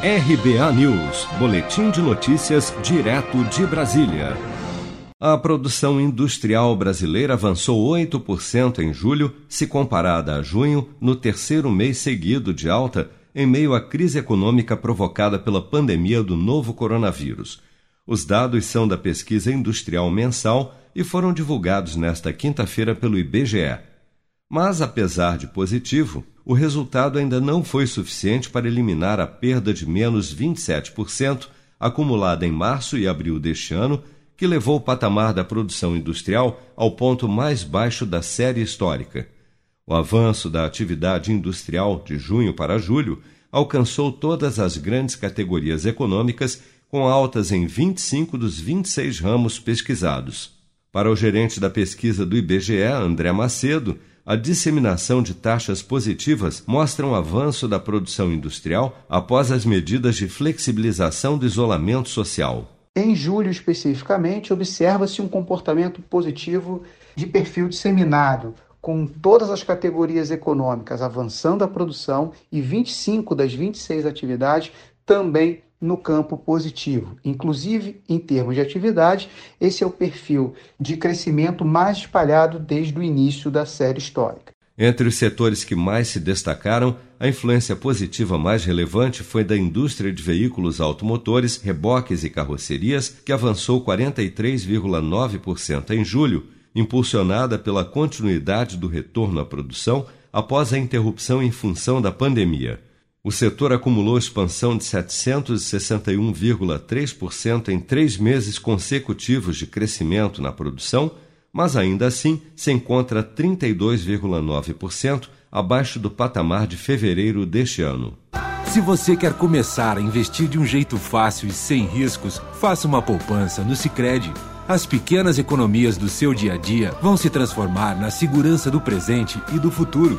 RBA News, Boletim de Notícias, direto de Brasília. A produção industrial brasileira avançou 8% em julho, se comparada a junho, no terceiro mês seguido de alta, em meio à crise econômica provocada pela pandemia do novo coronavírus. Os dados são da pesquisa industrial mensal e foram divulgados nesta quinta-feira pelo IBGE. Mas, apesar de positivo, o resultado ainda não foi suficiente para eliminar a perda de menos 27% acumulada em março e abril deste ano, que levou o patamar da produção industrial ao ponto mais baixo da série histórica. O avanço da atividade industrial de junho para julho alcançou todas as grandes categorias econômicas, com altas em 25 dos 26 ramos pesquisados. Para o gerente da pesquisa do IBGE, André Macedo, a disseminação de taxas positivas mostra um avanço da produção industrial após as medidas de flexibilização do isolamento social. Em julho, especificamente, observa-se um comportamento positivo de perfil disseminado, com todas as categorias econômicas avançando a produção e 25 das 26 atividades também no campo positivo. Inclusive, em termos de atividade, esse é o perfil de crescimento mais espalhado desde o início da série histórica. Entre os setores que mais se destacaram, a influência positiva mais relevante foi da indústria de veículos automotores, reboques e carrocerias, que avançou 43,9% em julho, impulsionada pela continuidade do retorno à produção após a interrupção em função da pandemia. O setor acumulou expansão de 761,3% em três meses consecutivos de crescimento na produção, mas ainda assim se encontra 32,9% abaixo do patamar de fevereiro deste ano. Se você quer começar a investir de um jeito fácil e sem riscos, faça uma poupança no Sicredi. As pequenas economias do seu dia a dia vão se transformar na segurança do presente e do futuro.